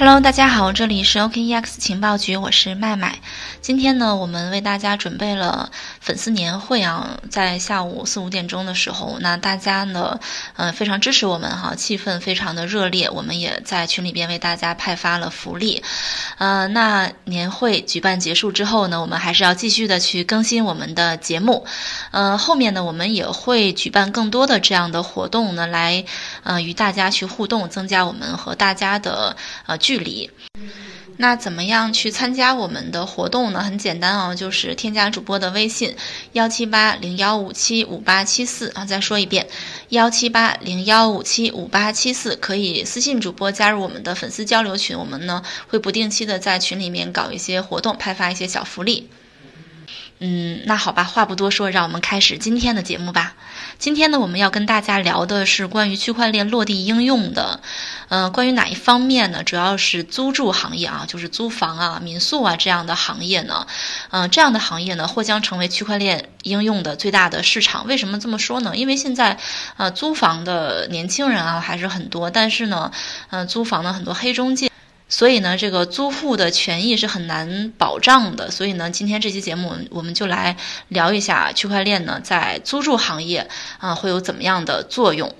Hello，大家好，这里是 OKEX 情报局，我是麦麦。今天呢，我们为大家准备了粉丝年会啊，在下午四五点钟的时候，那大家呢，嗯，非常支持我们哈，气氛非常的热烈，我们也在群里边为大家派发了福利。呃，那年会举办结束之后呢，我们还是要继续的去更新我们的节目。呃，后面呢，我们也会举办更多的这样的活动呢，来呃与大家去互动，增加我们和大家的呃。距离，那怎么样去参加我们的活动呢？很简单哦，就是添加主播的微信幺七八零幺五七五八七四啊，再说一遍幺七八零幺五七五八七四，可以私信主播加入我们的粉丝交流群，我们呢会不定期的在群里面搞一些活动，派发一些小福利。嗯，那好吧，话不多说，让我们开始今天的节目吧。今天呢，我们要跟大家聊的是关于区块链落地应用的。呃，关于哪一方面呢？主要是租住行业啊，就是租房啊、民宿啊这样的行业呢。嗯，这样的行业呢，或将成为区块链应用的最大的市场。为什么这么说呢？因为现在，呃，租房的年轻人啊还是很多，但是呢，嗯，租房的很多黑中介。所以呢，这个租户的权益是很难保障的。所以呢，今天这期节目，我们就来聊一下区块链呢在租住行业啊会有怎么样的作用。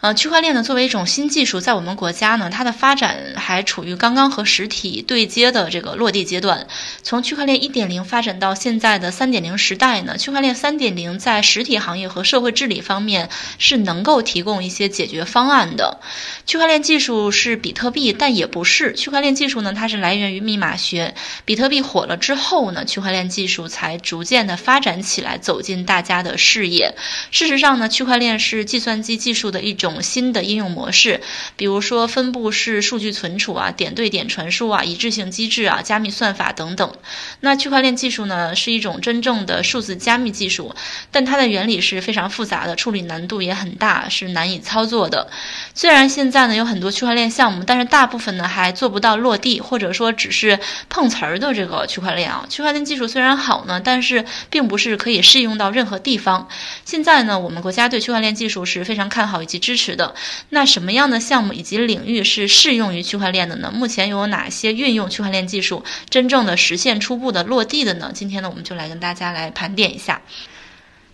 呃，区块链呢作为一种新技术，在我们国家呢，它的发展还处于刚刚和实体对接的这个落地阶段。从区块链一点零发展到现在的三点零时代呢，区块链三点零在实体行业和社会治理方面是能够提供一些解决方案的。区块链技术是比特币，但也不是。区块链技术呢，它是来源于密码学。比特币火了之后呢，区块链技术才逐渐的发展起来，走进大家的视野。事实上呢，区块链是计算机技术的一种。种新的应用模式，比如说分布式数据存储啊、点对点传输啊、一致性机制啊、加密算法等等。那区块链技术呢，是一种真正的数字加密技术，但它的原理是非常复杂的，处理难度也很大，是难以操作的。虽然现在呢有很多区块链项目，但是大部分呢还做不到落地，或者说只是碰瓷儿的这个区块链啊。区块链技术虽然好呢，但是并不是可以适用到任何地方。现在呢，我们国家对区块链技术是非常看好以及支。持的那什么样的项目以及领域是适用于区块链的呢？目前有哪些运用区块链技术真正的实现初步的落地的呢？今天呢，我们就来跟大家来盘点一下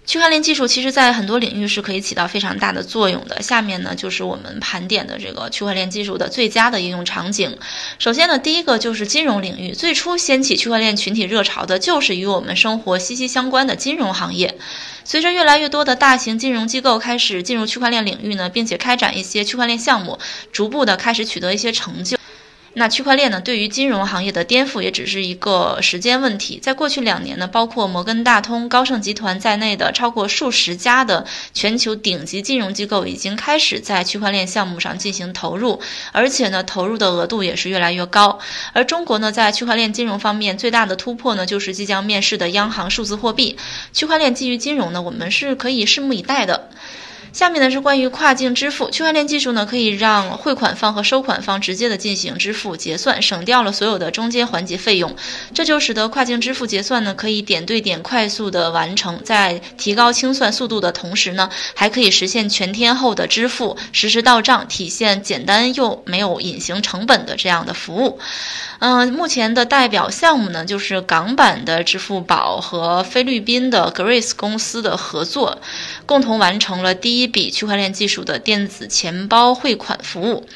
区块链技术。其实，在很多领域是可以起到非常大的作用的。下面呢，就是我们盘点的这个区块链技术的最佳的应用场景。首先呢，第一个就是金融领域，最初掀起区块链群体热潮的就是与我们生活息息相关的金融行业。随着越来越多的大型金融机构开始进入区块链领域呢，并且开展一些区块链项目，逐步的开始取得一些成就。那区块链呢，对于金融行业的颠覆也只是一个时间问题。在过去两年呢，包括摩根大通、高盛集团在内的超过数十家的全球顶级金融机构已经开始在区块链项目上进行投入，而且呢，投入的额度也是越来越高。而中国呢，在区块链金融方面最大的突破呢，就是即将面世的央行数字货币。区块链基于金融呢，我们是可以拭目以待的。下面呢是关于跨境支付，区块链技术呢可以让汇款方和收款方直接的进行支付结算，省掉了所有的中间环节费用，这就使得跨境支付结算呢可以点对点快速的完成，在提高清算速度的同时呢，还可以实现全天候的支付，实时到账，体现简单又没有隐形成本的这样的服务。嗯，目前的代表项目呢，就是港版的支付宝和菲律宾的 Grace 公司的合作，共同完成了第一笔区块链技术的电子钱包汇款服务。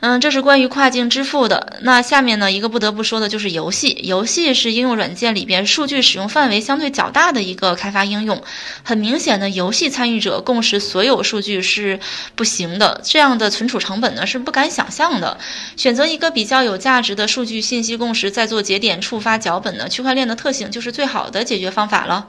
嗯，这是关于跨境支付的。那下面呢，一个不得不说的就是游戏。游戏是应用软件里边数据使用范围相对较大的一个开发应用。很明显的，游戏参与者共识所有数据是不行的，这样的存储成本呢是不敢想象的。选择一个比较有价值的数据信息共识，再做节点触发脚本呢，区块链的特性就是最好的解决方法了。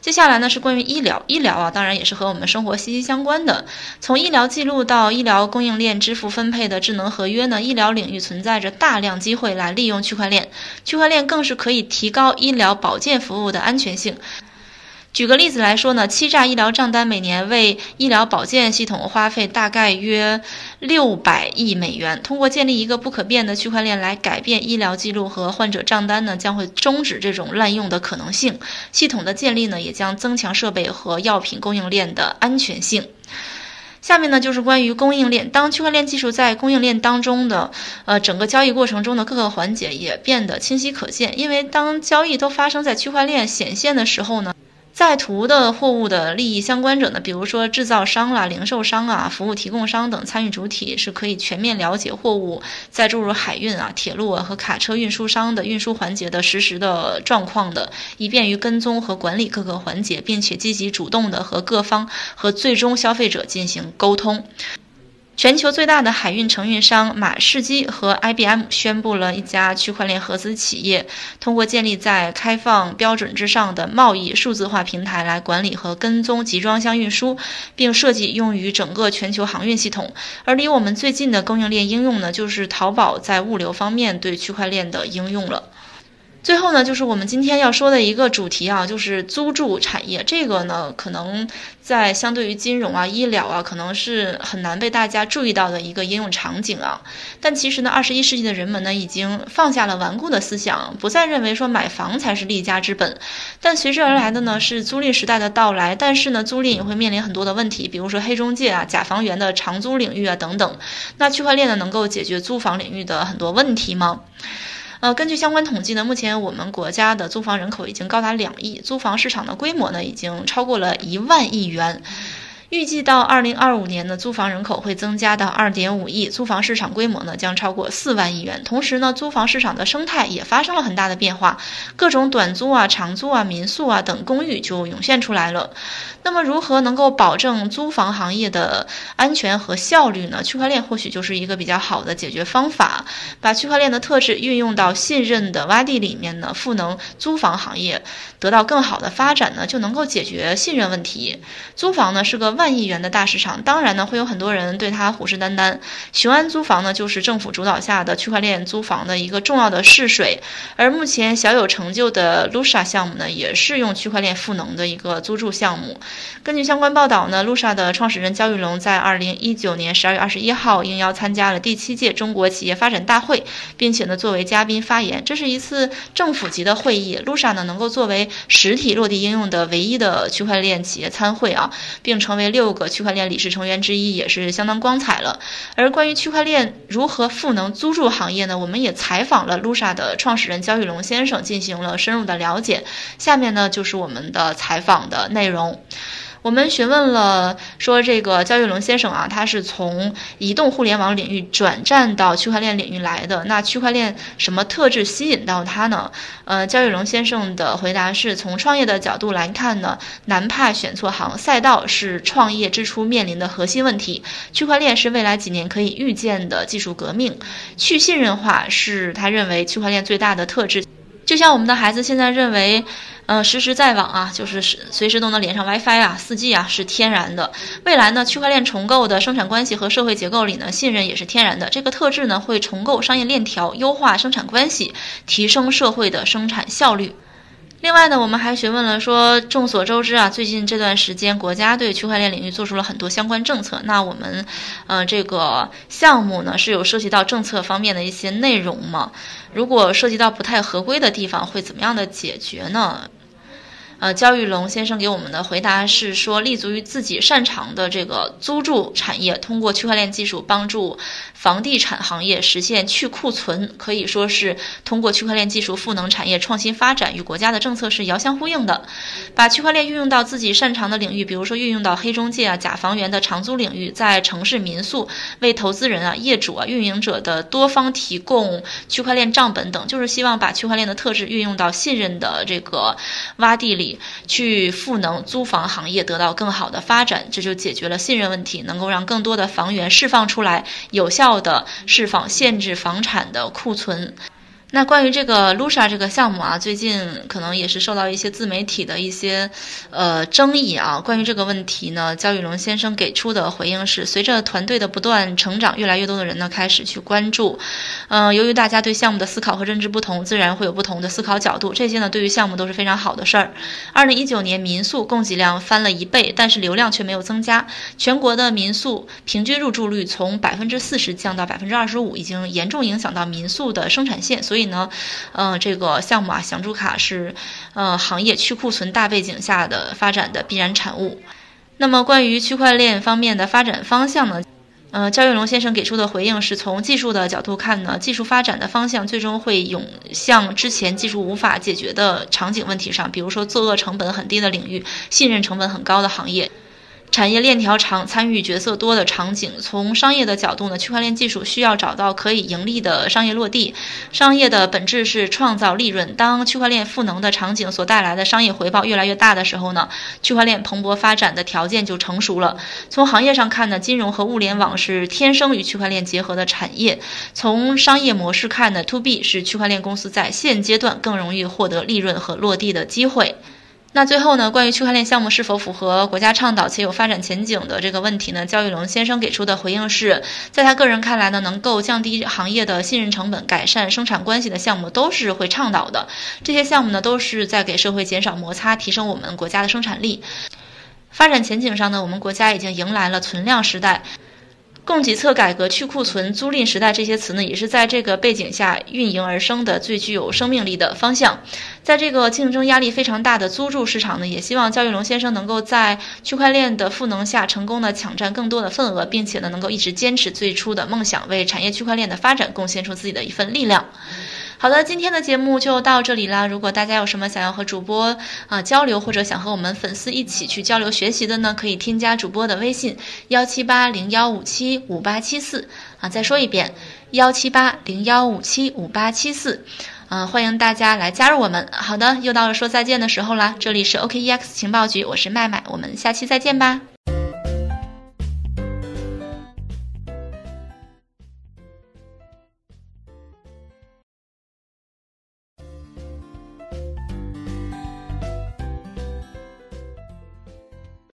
接下来呢是关于医疗，医疗啊，当然也是和我们生活息息相关的。从医疗记录到医疗供应链支付分配的智能合约呢，医疗领域存在着大量机会来利用区块链。区块链更是可以提高医疗保健服务的安全性。举个例子来说呢，欺诈医疗账单每年为医疗保健系统花费大概约六百亿美元。通过建立一个不可变的区块链来改变医疗记录和患者账单呢，将会终止这种滥用的可能性。系统的建立呢，也将增强设备和药品供应链的安全性。下面呢就是关于供应链，当区块链技术在供应链当中的呃整个交易过程中的各个环节也变得清晰可见，因为当交易都发生在区块链显现的时候呢。在途的货物的利益相关者呢，比如说制造商啦、零售商啊、服务提供商等参与主体，是可以全面了解货物在注入海运啊、铁路啊和卡车运输商的运输环节的实时的状况的，以便于跟踪和管理各个环节，并且积极主动的和各方和最终消费者进行沟通。全球最大的海运承运商马士基和 IBM 宣布了一家区块链合资企业，通过建立在开放标准之上的贸易数字化平台来管理和跟踪集装箱运输，并设计用于整个全球航运系统。而离我们最近的供应链应用呢，就是淘宝在物流方面对区块链的应用了。最后呢，就是我们今天要说的一个主题啊，就是租住产业。这个呢，可能在相对于金融啊、医疗啊，可能是很难被大家注意到的一个应用场景啊。但其实呢，二十一世纪的人们呢，已经放下了顽固的思想，不再认为说买房才是立家之本。但随之而来的呢，是租赁时代的到来。但是呢，租赁也会面临很多的问题，比如说黑中介啊、假房源的长租领域啊等等。那区块链呢，能够解决租房领域的很多问题吗？呃，根据相关统计呢，目前我们国家的租房人口已经高达两亿，租房市场的规模呢，已经超过了一万亿元。预计到二零二五年呢，租房人口会增加到二点五亿，租房市场规模呢将超过四万亿元。同时呢，租房市场的生态也发生了很大的变化，各种短租啊、长租啊、民宿啊等公寓就涌现出来了。那么，如何能够保证租房行业的安全和效率呢？区块链或许就是一个比较好的解决方法。把区块链的特质运用到信任的洼地里面呢，赋能租房行业得到更好的发展呢，就能够解决信任问题。租房呢是个。万亿元的大市场，当然呢会有很多人对它虎视眈眈。雄安租房呢就是政府主导下的区块链租房的一个重要的试水，而目前小有成就的 Lusha 项目呢也是用区块链赋能的一个租住项目。根据相关报道呢，Lusha 的创始人焦裕龙在二零一九年十二月二十一号应邀参加了第七届中国企业发展大会，并且呢作为嘉宾发言。这是一次政府级的会议，Lusha 呢能够作为实体落地应用的唯一的区块链企业参会啊，并成为。六个区块链理事成员之一也是相当光彩了。而关于区块链如何赋能租住行业呢？我们也采访了 Lusa 的创始人焦玉龙先生，进行了深入的了解。下面呢就是我们的采访的内容。我们询问了，说这个焦裕龙先生啊，他是从移动互联网领域转战到区块链领域来的。那区块链什么特质吸引到他呢？呃，焦裕龙先生的回答是从创业的角度来看呢，难怕选错行，赛道是创业之初面临的核心问题。区块链是未来几年可以预见的技术革命，去信任化是他认为区块链最大的特质。就像我们的孩子现在认为。呃，实时在网啊，就是随时都能连上 WiFi 啊，四 G 啊是天然的。未来呢，区块链重构的生产关系和社会结构里呢，信任也是天然的。这个特质呢，会重构商业链条，优化生产关系，提升社会的生产效率。另外呢，我们还询问了说，众所周知啊，最近这段时间国家对区块链领域做出了很多相关政策。那我们，呃，这个项目呢是有涉及到政策方面的一些内容吗？如果涉及到不太合规的地方，会怎么样的解决呢？呃，焦玉龙先生给我们的回答是说，立足于自己擅长的这个租住产业，通过区块链技术帮助房地产行业实现去库存，可以说是通过区块链技术赋能产业创新发展，与国家的政策是遥相呼应的。把区块链运用到自己擅长的领域，比如说运用到黑中介啊、假房源的长租领域，在城市民宿为投资人啊、业主啊、运营者的多方提供区块链账本等，就是希望把区块链的特质运用到信任的这个洼地里。去赋能租房行业得到更好的发展，这就解决了信任问题，能够让更多的房源释放出来，有效的释放限制房产的库存。那关于这个 Lusa 这个项目啊，最近可能也是受到一些自媒体的一些呃争议啊。关于这个问题呢，焦宇龙先生给出的回应是：随着团队的不断成长，越来越多的人呢开始去关注。嗯，由于大家对项目的思考和认知不同，自然会有不同的思考角度。这些呢，对于项目都是非常好的事儿。二零一九年民宿供给量翻了一倍，但是流量却没有增加。全国的民宿平均入住率从百分之四十降到百分之二十五，已经严重影响到民宿的生产线。所以。所以呢，嗯，这个项目啊，享住卡是，呃，行业去库存大背景下的发展的必然产物。那么关于区块链方面的发展方向呢？呃，焦跃龙先生给出的回应是从技术的角度看呢，技术发展的方向最终会涌向之前技术无法解决的场景问题上，比如说作恶成本很低的领域，信任成本很高的行业。产业链条长、参与角色多的场景，从商业的角度呢，区块链技术需要找到可以盈利的商业落地。商业的本质是创造利润。当区块链赋能的场景所带来的商业回报越来越大的时候呢，区块链蓬勃发展的条件就成熟了。从行业上看呢，金融和物联网是天生与区块链结合的产业。从商业模式看呢，To B 是区块链公司在现阶段更容易获得利润和落地的机会。那最后呢，关于区块链项目是否符合国家倡导且有发展前景的这个问题呢？焦裕龙先生给出的回应是，在他个人看来呢，能够降低行业的信任成本、改善生产关系的项目都是会倡导的。这些项目呢，都是在给社会减少摩擦，提升我们国家的生产力。发展前景上呢，我们国家已经迎来了存量时代。供给侧改革、去库存、租赁时代这些词呢，也是在这个背景下运营而生的最具有生命力的方向。在这个竞争压力非常大的租住市场呢，也希望焦玉龙先生能够在区块链的赋能下，成功的抢占更多的份额，并且呢，能够一直坚持最初的梦想，为产业区块链的发展贡献出自己的一份力量。好的，今天的节目就到这里啦。如果大家有什么想要和主播啊交流，或者想和我们粉丝一起去交流学习的呢，可以添加主播的微信幺七八零幺五七五八七四啊。再说一遍幺七八零幺五七五八七四，嗯，欢迎大家来加入我们。好的，又到了说再见的时候啦。这里是 OKEX 情报局，我是麦麦，我们下期再见吧。